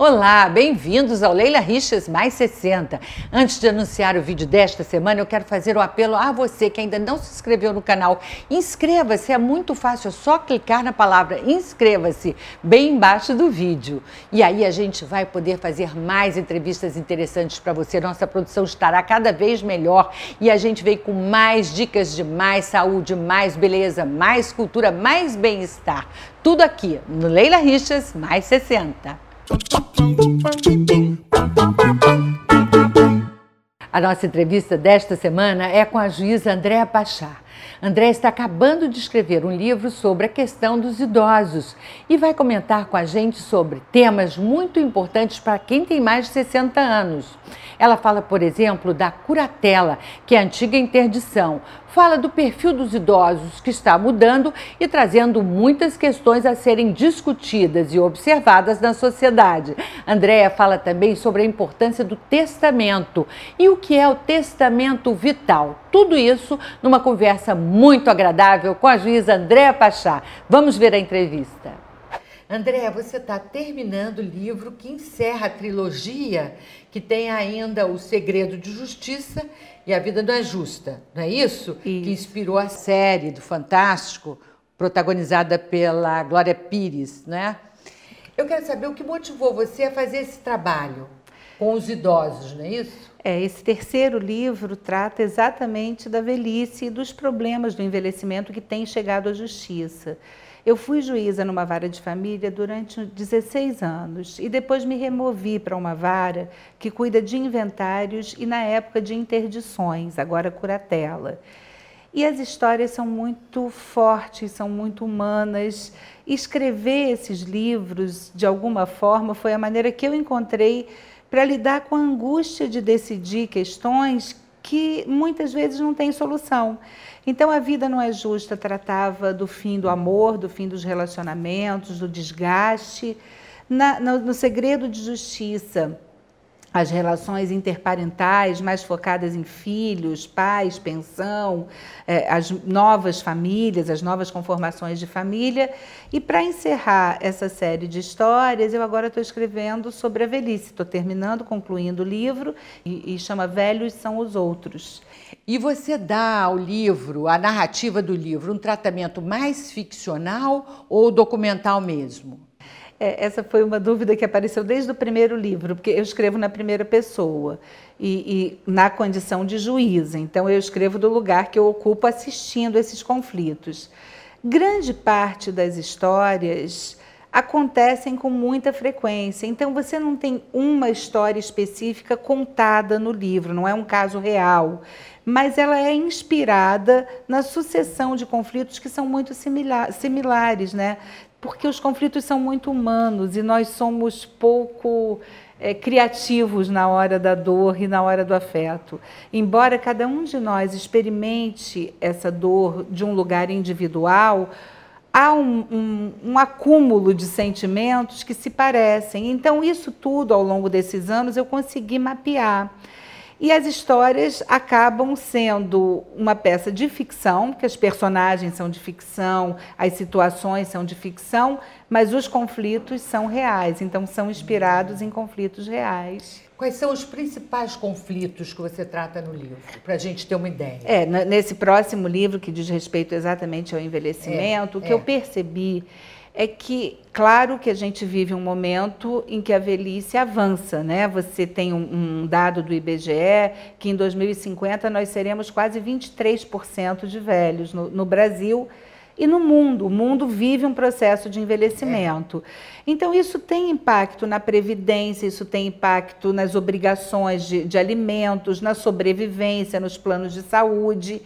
Olá, bem-vindos ao Leila Riches Mais 60. Antes de anunciar o vídeo desta semana, eu quero fazer um apelo a você que ainda não se inscreveu no canal. Inscreva-se, é muito fácil, é só clicar na palavra inscreva-se bem embaixo do vídeo. E aí a gente vai poder fazer mais entrevistas interessantes para você. Nossa produção estará cada vez melhor e a gente veio com mais dicas de mais saúde, mais beleza, mais cultura, mais bem-estar. Tudo aqui no Leila Riches Mais 60. A nossa entrevista desta semana é com a juíza Andréa Pachá. André está acabando de escrever um livro sobre a questão dos idosos e vai comentar com a gente sobre temas muito importantes para quem tem mais de 60 anos. Ela fala, por exemplo, da curatela, que é a antiga interdição. Fala do perfil dos idosos, que está mudando e trazendo muitas questões a serem discutidas e observadas na sociedade. Andréia fala também sobre a importância do testamento e o que é o testamento vital. Tudo isso numa conversa muito agradável com a juíza Andréa Pachá. Vamos ver a entrevista. Andréa, você está terminando o livro que encerra a trilogia que tem ainda O Segredo de Justiça e A Vida Não é Justa, não é isso? isso. Que inspirou a série do Fantástico, protagonizada pela Glória Pires, né? Eu quero saber o que motivou você a fazer esse trabalho com os idosos, não é isso? É, esse terceiro livro trata exatamente da velhice e dos problemas do envelhecimento que tem chegado à justiça. Eu fui juíza numa vara de família durante 16 anos e depois me removi para uma vara que cuida de inventários e na época de interdições, agora curatela. E as histórias são muito fortes, são muito humanas. Escrever esses livros, de alguma forma, foi a maneira que eu encontrei para lidar com a angústia de decidir questões que muitas vezes não têm solução. Então, a vida não é justa tratava do fim do amor, do fim dos relacionamentos, do desgaste. Na, no, no segredo de justiça, as relações interparentais mais focadas em filhos, pais, pensão, é, as novas famílias, as novas conformações de família. E para encerrar essa série de histórias, eu agora estou escrevendo sobre a velhice. Estou terminando, concluindo o livro e, e chama Velhos são os Outros. E você dá ao livro, à narrativa do livro, um tratamento mais ficcional ou documental mesmo? É, essa foi uma dúvida que apareceu desde o primeiro livro, porque eu escrevo na primeira pessoa e, e, na condição de juíza. Então, eu escrevo do lugar que eu ocupo assistindo esses conflitos. Grande parte das histórias acontecem com muita frequência. Então, você não tem uma história específica contada no livro, não é um caso real, mas ela é inspirada na sucessão de conflitos que são muito similar, similares, né? Porque os conflitos são muito humanos e nós somos pouco é, criativos na hora da dor e na hora do afeto. Embora cada um de nós experimente essa dor de um lugar individual, há um, um, um, acúmulo de sentimentos que se parecem. Então, isso tudo ao longo desses anos eu consegui mapear. E as histórias acabam sendo uma peça de ficção, que as personagens são de ficção, as situações são de ficção, mas os conflitos são reais, então são inspirados em conflitos reais. Quais são os principais conflitos que você trata no livro, para a gente ter uma ideia? É, nesse próximo livro, que diz respeito exatamente ao envelhecimento, é, o que é. eu percebi é que, claro que a gente vive um momento em que a velhice avança, né? Você tem um, um dado do IBGE que em 2050 nós seremos quase 23% de velhos no, no, Brasil e no mundo. O mundo vive um processo de envelhecimento. Então, isso tem impacto na previdência, isso tem impacto nas obrigações de, de alimentos, na sobrevivência, nos planos de saúde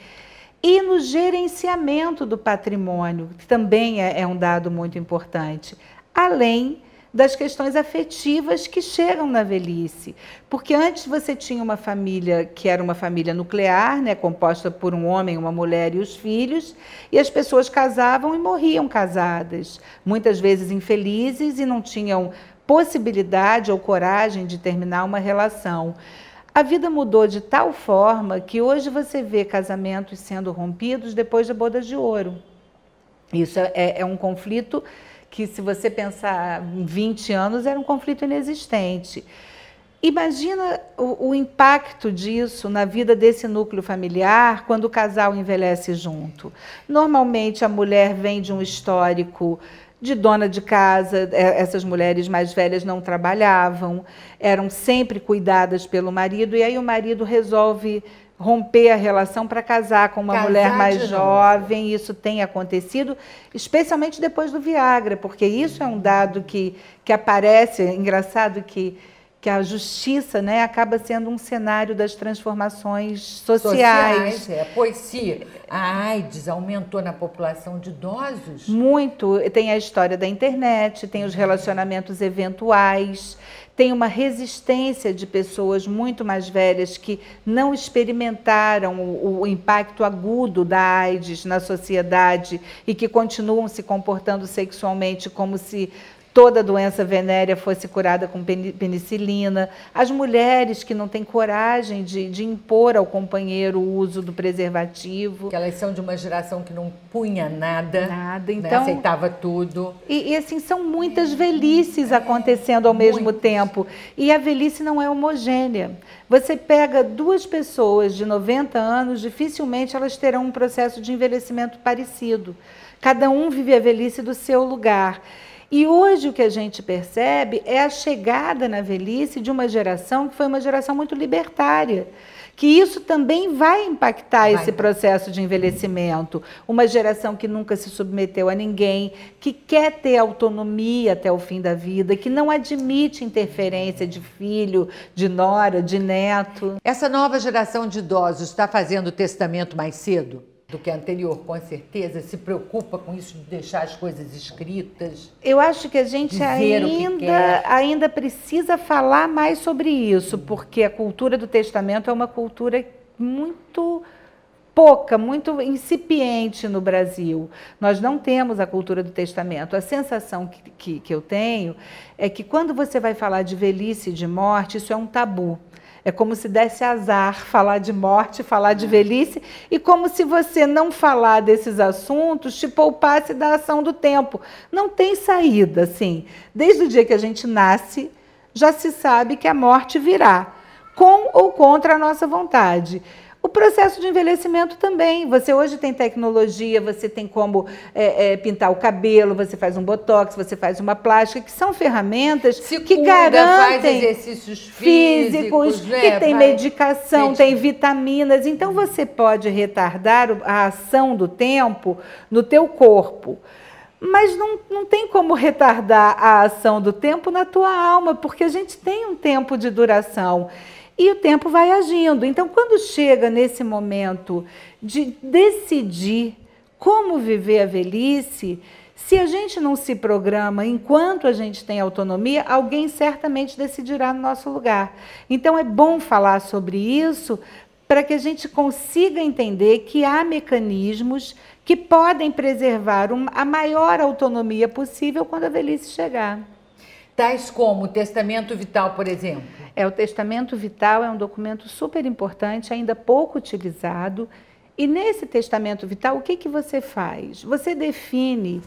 e no gerenciamento do patrimônio, que também é, é um dado muito importante, além das questões afetivas que chegam na velhice. Porque antes você tinha uma família que era uma família nuclear, né, composta por um homem, uma mulher e os filhos, e as pessoas casavam e morriam casadas, muitas vezes infelizes e não tinham possibilidade ou coragem de terminar uma relação. A vida mudou de tal forma que hoje você vê casamentos sendo rompidos depois da boda de ouro. Isso é, é, é um conflito que se você pensar em 20 anos era um conflito inexistente. Imagina o, o, impacto disso na vida desse núcleo familiar quando o casal envelhece junto. Normalmente a mulher vem de um histórico de dona de casa, é, essas mulheres mais velhas não trabalhavam, eram sempre cuidadas pelo marido, e aí o marido resolve romper a relação para casar com uma casar mulher mais jovem. Novo. Isso tem acontecido, especialmente depois do Viagra, porque isso é um dado que, que aparece, é engraçado que que a justiça né, acaba sendo um cenário das transformações sociais. sociais é. Pois se a AIDS aumentou na população de idosos. Muito. Tem a história da internet, tem os relacionamentos eventuais, tem uma resistência de pessoas muito mais velhas que não experimentaram o, o impacto agudo da AIDS na sociedade e que continuam se comportando sexualmente como se toda doença venérea fosse curada com penicilina, as mulheres que não têm coragem de, de, impor ao companheiro o uso do preservativo. Que elas são de uma geração que não punha nada, nada né? então, né? aceitava tudo. E, e, assim, são muitas velhices acontecendo ao mesmo Muitos. tempo. E a velhice não é homogênea. Você pega duas pessoas de 90 anos, dificilmente elas terão um processo de envelhecimento parecido. Cada um vive a velhice do seu lugar. E hoje o que a gente percebe é a chegada na velhice de uma geração que foi uma geração muito libertária que isso também vai impactar vai. esse processo de envelhecimento. Uma geração que nunca se submeteu a ninguém, que quer ter autonomia até o fim da vida, que não admite interferência de filho, de nora, de neto. Essa nova geração de idosos está fazendo o testamento mais cedo? Do que a anterior, com certeza, se preocupa com isso de deixar as coisas escritas. Eu acho que a gente ainda, ainda precisa falar mais sobre isso, porque a cultura do testamento é uma cultura muito pouca, muito incipiente no Brasil. Nós não temos a cultura do testamento. A sensação que, que, que eu tenho é que quando você vai falar de velhice e de morte, isso é um tabu. É como se desse azar falar de morte, falar de velhice, e como se você não falar desses assuntos te poupasse da ação do tempo. Não tem saída, assim. Desde o dia que a gente nasce, já se sabe que a morte virá, com ou contra a nossa vontade. Processo de envelhecimento também. Você hoje tem tecnologia, você tem como é, é, pintar o cabelo, você faz um botox, você faz uma plástica, que são ferramentas Se que cura, garantem faz exercícios físicos, físicos né? que tem medicação, tem vitaminas. Então você pode retardar a ação do tempo no teu corpo. Mas não, não tem como retardar a ação do tempo na tua alma, porque a gente tem um tempo de duração e o tempo vai agindo. Então, quando chega nesse momento de decidir como viver a velhice, se a gente não se programa enquanto a gente tem autonomia, alguém certamente decidirá no nosso lugar. Então, é bom falar sobre isso para que a gente consiga entender que há mecanismos que podem preservar a maior autonomia possível quando a velhice chegar. Tais como o testamento vital, por exemplo. É, o testamento vital é um documento super importante, ainda pouco utilizado. E nesse testamento vital, o que, que você faz? Você define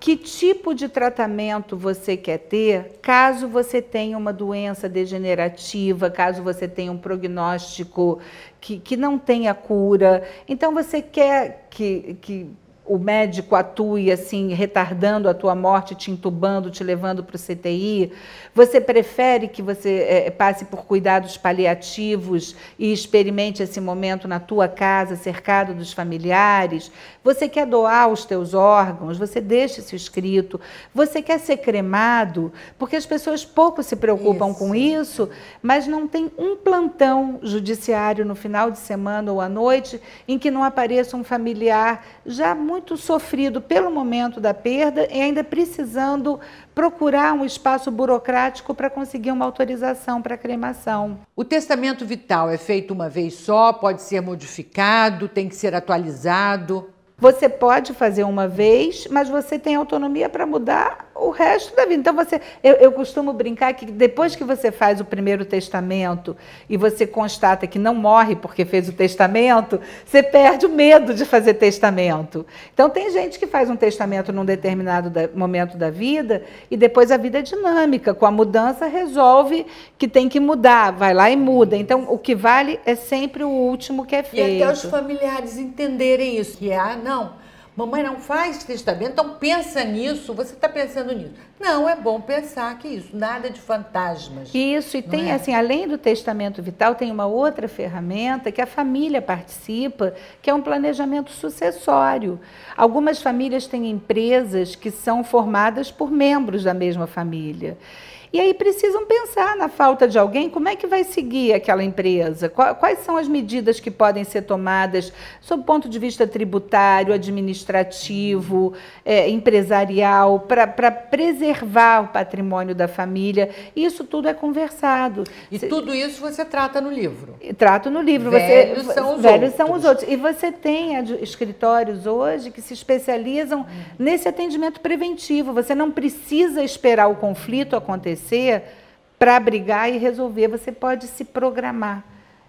que tipo de tratamento você quer ter caso você tenha uma doença degenerativa, caso você tenha um prognóstico que, que não tenha cura. Então, você quer que, que o médico atue assim, retardando a tua morte, te entubando, te levando para o CTI? Você prefere que você é, passe por cuidados paliativos e experimente esse momento na tua casa, cercado dos familiares? Você quer doar os teus órgãos? Você deixa isso escrito. Você quer ser cremado? Porque as pessoas pouco se preocupam isso. com isso, mas não tem um plantão judiciário no final de semana ou à noite em que não apareça um familiar já muito muito sofrido pelo momento da perda e ainda precisando procurar um espaço burocrático para conseguir uma autorização para cremação. O testamento vital é feito uma vez só, pode ser modificado, tem que ser atualizado. Você pode fazer uma vez, mas você tem autonomia para mudar o resto da vida. Então você, eu, eu, costumo brincar que depois que você faz o primeiro testamento e você constata que não morre porque fez o testamento, você perde o medo de fazer testamento. Então tem gente que faz um testamento num determinado da, momento da vida e depois a vida é dinâmica. Com a mudança resolve que tem que mudar, vai lá e muda. Então o que vale é sempre o último que é feito. E até os familiares entenderem isso, que é, ah, não Mamãe não faz testamento, então pensa nisso, você está pensando nisso. Não, é bom pensar que isso, nada de fantasmas. Isso, e tem é? assim, além do testamento vital, tem uma outra ferramenta que a família participa, que é um planejamento sucessório. Algumas famílias têm empresas que são formadas por membros da mesma família. E aí precisam pensar na falta de alguém, como é que vai seguir aquela empresa? Quais são as medidas que podem ser tomadas sob o ponto de vista tributário, administrativo, é, empresarial, para preservar o patrimônio da família? Isso tudo é conversado. E tudo isso você trata no livro? Trato no livro. Velhos você, são os velhos outros. são os outros. E você tem escritórios hoje que se especializam hum. nesse atendimento preventivo. Você não precisa esperar o conflito acontecer acontecer para brigar e resolver. Você pode se programar.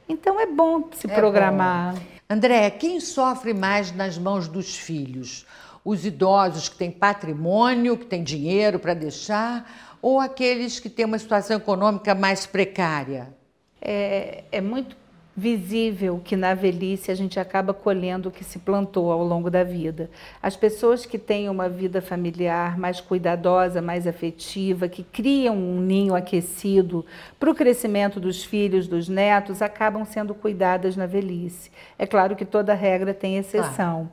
Então é bom se é programar. Bom. André, quem sofre mais nas mãos dos filhos? Os idosos que têm patrimônio, que têm dinheiro para deixar, ou aqueles que têm uma situação econômica mais precária? É, é muito visível que na velhice a gente acaba colhendo o que se plantou ao longo da vida. As pessoas que têm uma vida familiar mais cuidadosa, mais afetiva, que criam um ninho aquecido para o crescimento dos filhos, dos netos, acabam sendo cuidadas na velhice. É claro que toda regra tem exceção.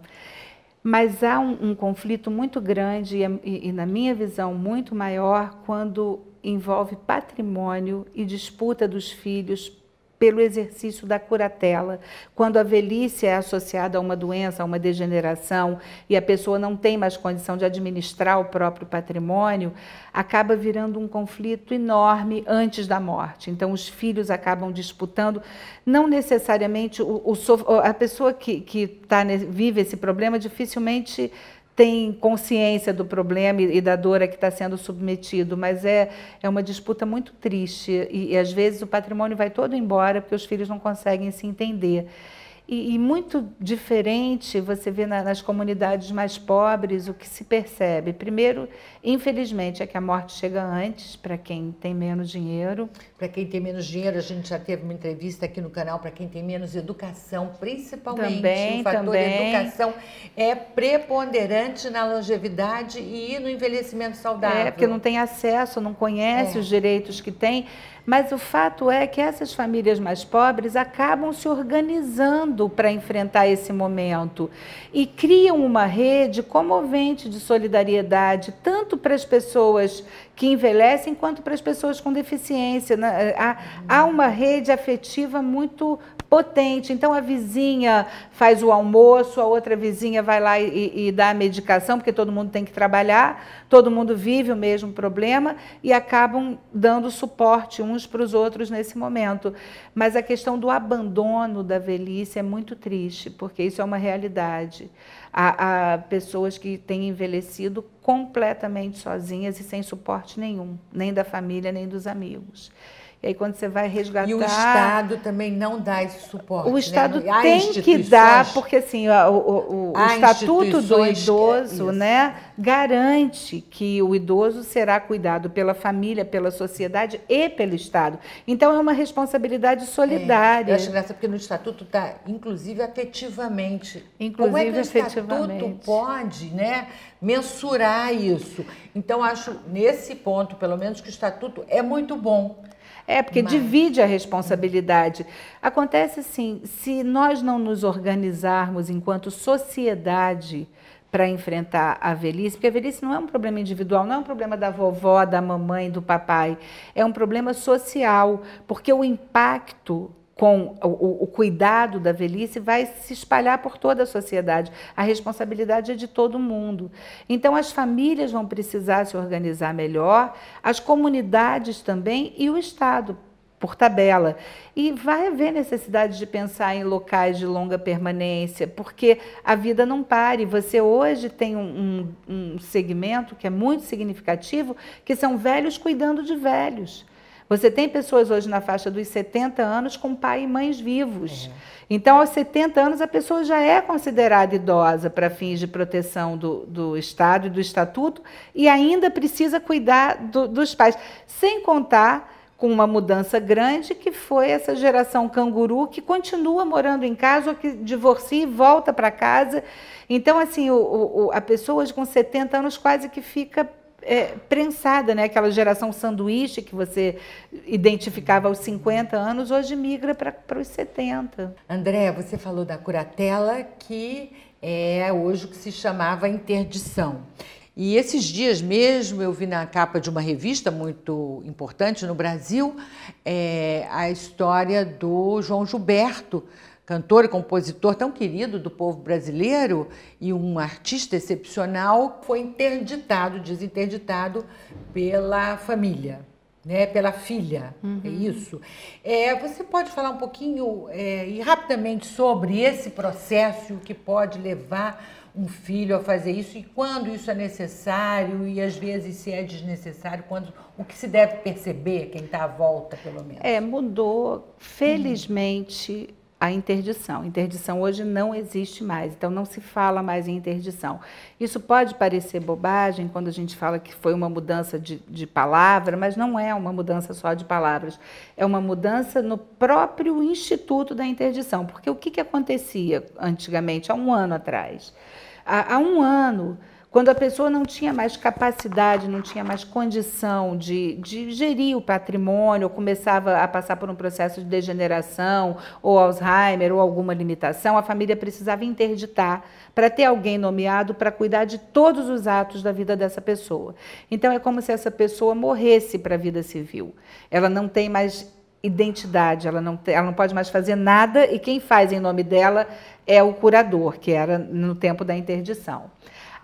Mas há um, um, conflito muito grande e, e, na minha visão, muito maior quando envolve patrimônio e disputa dos filhos pelo exercício da curatela. Quando a velhice é associada a uma doença, a uma degeneração, e a pessoa não tem mais condição de administrar o próprio patrimônio, acaba virando um conflito enorme antes da morte. Então, os filhos acabam disputando, não necessariamente o, o a pessoa que, que tá, vive esse problema dificilmente tem consciência do problema e, da dor a que está sendo submetido, mas é, é uma disputa muito triste e, e às vezes o patrimônio vai todo embora porque os filhos não conseguem se entender. E, e, muito diferente você vê na, nas comunidades mais pobres o que se percebe. Primeiro, infelizmente, é que a morte chega antes para quem tem menos dinheiro. Para quem tem menos dinheiro, a gente já teve uma entrevista aqui no canal para quem tem menos educação, principalmente. Também, o fator também. educação é preponderante na longevidade e no envelhecimento saudável. É, porque não tem acesso, não conhece é. os direitos que tem. Mas o fato é que essas famílias mais pobres acabam se organizando para enfrentar esse momento e criam uma rede comovente de solidariedade, tanto para as pessoas que envelhecem quanto para as pessoas com deficiência. Né? Há, há uma rede afetiva muito potente. Então a vizinha faz o almoço, a outra vizinha vai lá e, e, dá a medicação, porque todo mundo tem que trabalhar, todo mundo vive o mesmo problema e acabam dando suporte uns para os outros nesse momento. Mas a questão do abandono da velhice é muito triste, porque isso é uma realidade. Há, há pessoas que têm envelhecido completamente sozinhas e sem suporte nenhum, nem da família, nem dos amigos. E aí, quando você vai resgatar. E o Estado também não dá esse suporte. O né? Estado né? tem que dar, porque assim, o, o, o Estatuto do Idoso né, garante que o idoso será cuidado pela família, pela sociedade e pelo Estado. Então, é uma responsabilidade solidária. É, eu acho graça porque no Estatuto está, inclusive, afetivamente. Inclusive, Como é que o Estatuto pode né, mensurar isso? Então, acho, nesse ponto, pelo menos, que o Estatuto é muito bom. É, porque Mas... divide a responsabilidade. Acontece assim, se nós não nos organizarmos enquanto sociedade para enfrentar a velhice, porque a velhice não é um problema individual, não é um problema da vovó, da mamãe, do papai, é um problema social, porque o impacto com o, o, cuidado da velhice vai se espalhar por toda a sociedade. A responsabilidade é de todo mundo. Então, as famílias vão precisar se organizar melhor, as comunidades também e o Estado por tabela. E vai haver necessidade de pensar em locais de longa permanência, porque a vida não pare. Você hoje tem um, um, segmento que é muito significativo, que são velhos cuidando de velhos. Você tem pessoas hoje na faixa dos 70 anos com pai e mães vivos. É. Então, aos 70 anos, a pessoa já é considerada idosa para fins de proteção do, do Estado e do Estatuto e ainda precisa cuidar do, dos pais. Sem contar com uma mudança grande que foi essa geração canguru que continua morando em casa ou que divorcia e volta para casa. Então, assim, o, o, a pessoa hoje com 70 anos quase que fica é, prensada, né? Aquela geração sanduíche que você identificava aos 50 anos, hoje migra para os 70. André, você falou da curatela, que é hoje o que se chamava interdição. E esses dias mesmo eu vi na capa de uma revista muito importante no Brasil é, a história do João Gilberto, cantor e compositor tão querido do povo brasileiro e um artista excepcional, foi interditado, desinterditado pela família. Né, pela filha, é uhum. é isso. É, você pode falar um pouquinho é, e rapidamente sobre esse processo que pode levar um filho a fazer isso e quando isso é necessário e às vezes se é desnecessário, quando o que se deve perceber quem está à volta, pelo menos. É, mudou, felizmente, a interdição. Interdição hoje não existe mais, então não se fala mais em interdição. Isso pode parecer bobagem quando a gente fala que foi uma mudança de, de palavra, mas não é uma mudança só de palavras, é uma mudança no próprio instituto da interdição. Porque o que, que acontecia antigamente, há um ano atrás? há, há um ano quando a pessoa não tinha mais capacidade, não tinha mais condição de, de gerir o patrimônio, começava a passar por um processo de degeneração, ou Alzheimer, ou alguma limitação, a família precisava interditar para ter alguém nomeado para cuidar de todos os atos da vida dessa pessoa. Então é como se essa pessoa morresse para a vida civil. Ela não tem mais identidade, ela não, ela não pode mais fazer nada e quem faz em nome dela é o curador, que era no tempo da interdição.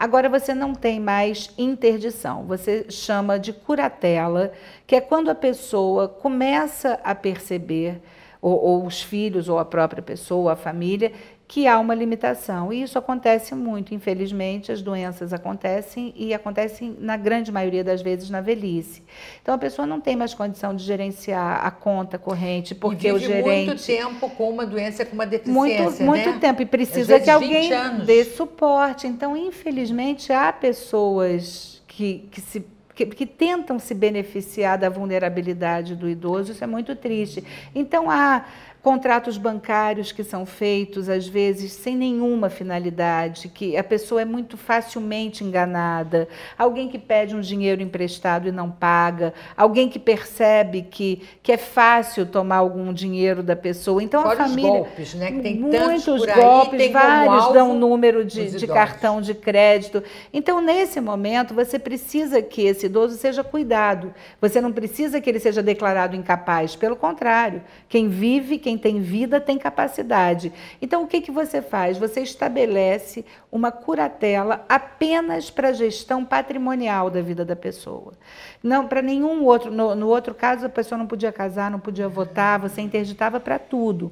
Agora você não tem mais interdição, você chama de curatela, que é quando a pessoa começa a perceber, ou, ou os filhos, ou a própria pessoa, a família, que há uma limitação. E isso acontece muito, infelizmente, as doenças acontecem e acontecem na grande maioria das vezes na velhice. Então a pessoa não tem mais condição de gerenciar a conta corrente, porque e o gerente muito tempo com uma doença com uma deficiência, muito muito né? tempo e precisa que alguém dê suporte. Então, infelizmente, há pessoas que, que se que, que, tentam se beneficiar da vulnerabilidade do idoso, isso é muito triste. Então, há contratos bancários que são feitos, às vezes, sem nenhuma finalidade, que a pessoa é muito facilmente enganada, alguém que pede um dinheiro emprestado e não paga, alguém que percebe que, que é fácil tomar algum dinheiro da pessoa. Então, Fora a família. golpes, né? Que tem muitos aí, golpes, tem vários dão número de, de cartão de crédito. Então, nesse momento, você precisa que esse idoso seja cuidado. Você não precisa que ele seja declarado incapaz, pelo contrário, quem vive, quem quem tem vida tem capacidade. Então, o que, que você faz? Você estabelece uma curatela apenas para a gestão patrimonial da vida da pessoa. Não para nenhum outro. No, no outro caso, a pessoa não podia casar, não podia votar, você interditava para tudo.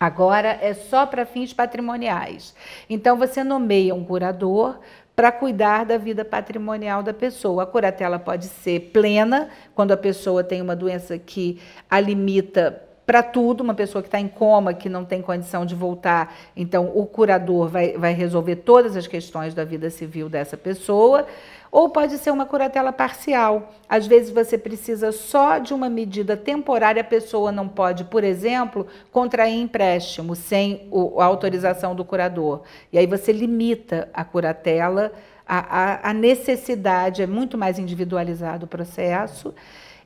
Agora é só para fins patrimoniais. Então você nomeia um curador para cuidar da vida patrimonial da pessoa. A curatela pode ser plena, quando a pessoa tem uma doença que a limita para tudo, uma pessoa que está em coma, que não tem condição de voltar, então o curador vai, vai resolver todas as questões da vida civil dessa pessoa, ou pode ser uma curatela parcial. Às vezes você precisa só de uma medida temporária, a pessoa não pode, por exemplo, contrair empréstimo sem o, a autorização do curador. E aí você limita a curatela, a, a, a necessidade, é muito mais individualizado o processo.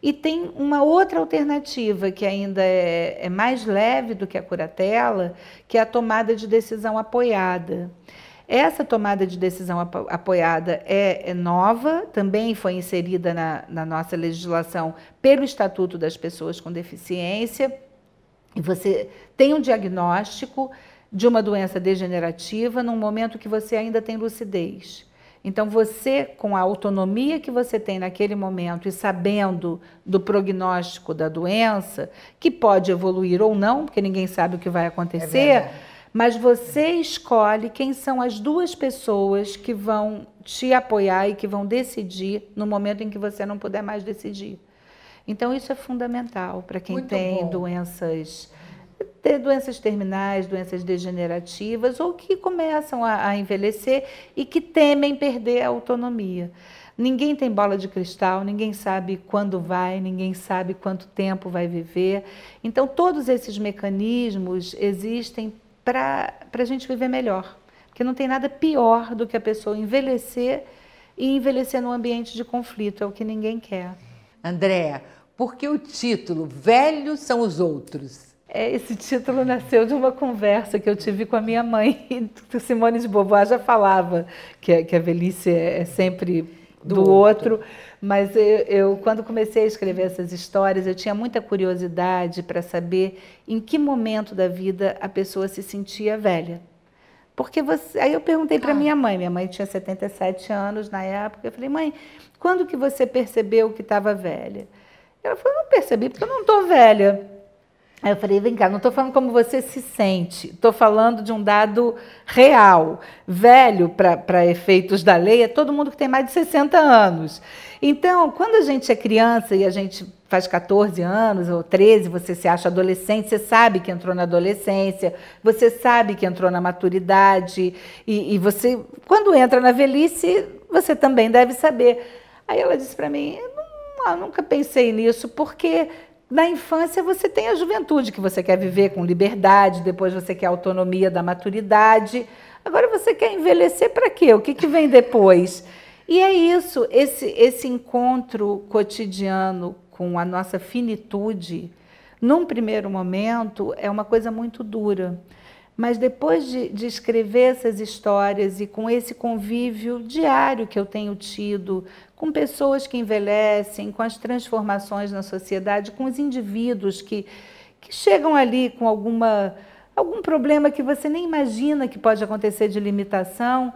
E tem uma outra alternativa que ainda é, é mais leve do que a curatela, que é a tomada de decisão apoiada. Essa tomada de decisão apoiada é, é nova, também foi inserida na, na, nossa legislação pelo Estatuto das Pessoas com Deficiência. E você tem um diagnóstico de uma doença degenerativa num momento que você ainda tem lucidez. Então, você, com a autonomia que você tem naquele momento e sabendo do prognóstico da doença, que pode evoluir ou não, porque ninguém sabe o que vai acontecer, é mas você escolhe quem são as duas pessoas que vão te apoiar e que vão decidir no momento em que você não puder mais decidir. Então, isso é fundamental para quem Muito tem bom. doenças ter doenças terminais, doenças degenerativas ou que começam a, a, envelhecer e que temem perder a autonomia. Ninguém tem bola de cristal, ninguém sabe quando vai, ninguém sabe quanto tempo vai viver. Então, todos esses mecanismos existem para a gente viver melhor. Porque não tem nada pior do que a pessoa envelhecer e envelhecer num ambiente de conflito, é o que ninguém quer. Andréa, por que o título Velhos são os outros? É, esse título nasceu de uma conversa que eu tive com a minha mãe. Simone de Beauvoir já falava que, que a velhice é, é sempre do, do outro. outro. Mas eu, eu, quando comecei a escrever essas histórias, eu tinha muita curiosidade para saber em que momento da vida a pessoa se sentia velha. Porque você, aí eu perguntei para ah. minha mãe, minha mãe tinha 77 anos na época, eu falei, mãe, quando que você percebeu que estava velha? Ela falou, não percebi, porque eu não estou velha. Aí eu falei, vem cá, não estou falando como você se sente, estou falando de um dado real. Velho, para efeitos da lei, é todo mundo que tem mais de 60 anos. Então, quando a gente é criança e a gente faz 14 anos ou 13, você se acha adolescente, você sabe que entrou na adolescência, você sabe que entrou na maturidade, e, e você, quando entra na velhice, você também deve saber. Aí ela disse para mim, eu nunca pensei nisso, porque na infância você tem a juventude que você quer viver com liberdade, depois você quer a autonomia da maturidade. Agora você quer envelhecer para quê? O que, que vem depois? E é isso, esse, esse encontro cotidiano com a nossa finitude, num primeiro momento, é uma coisa muito dura. Mas depois de, de, escrever essas histórias e com esse convívio diário que eu tenho tido com pessoas que envelhecem, com as transformações na sociedade, com os indivíduos que, que chegam ali com alguma, algum problema que você nem imagina que pode acontecer de limitação,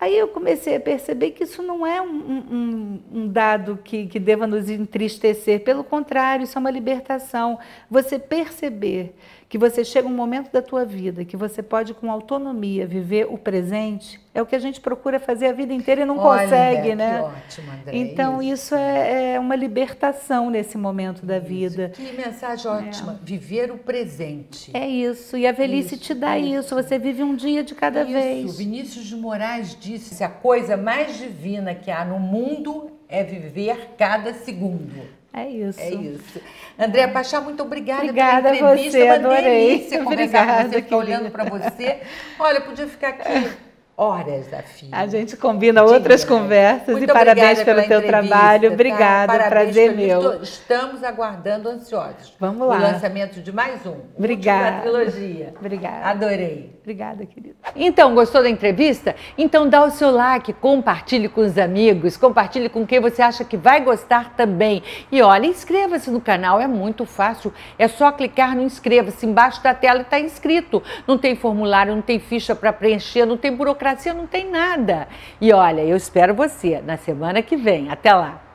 Aí eu comecei a perceber que isso não é um, um, um, dado que, que deva nos entristecer, pelo contrário, isso é uma libertação. Você perceber que você chega um momento da tua vida que você pode com autonomia viver o presente, é o que a gente procura fazer a vida inteira e não Olha, consegue, né? ótimo, André. Então isso, isso é, é, uma libertação nesse momento da vida. Que mensagem ótima, é. viver o presente. É isso, e a velhice isso, te dá isso. isso. você vive um dia de cada isso. vez. Vinícius de Moraes disse a coisa mais divina que há no mundo é viver cada segundo. É isso. É isso. André Pachá, muito obrigada, obrigada pela entrevista. Você, adorei. Uma delícia obrigada, com você, ficar olhando para você. Olha, podia ficar aqui horas a fio. A gente combina outras conversas Muito e parabéns pelo teu trabalho. Tá? Obrigada, tá? prazer meu. Estamos aguardando ansiosos. Vamos lá. O lançamento de mais um. Obrigada. trilogia. Obrigada. Adorei. Obrigada, querida. Então, gostou da entrevista? Então dá o seu like, compartilhe com os amigos, compartilhe com quem você acha que vai gostar também. E olha, inscreva-se no canal, é muito fácil. É só clicar no inscreva-se. Embaixo da tela está inscrito. Não tem formulário, não tem ficha para preencher, não tem burocracia não tem nada. E olha, eu espero você na semana que vem. Até lá!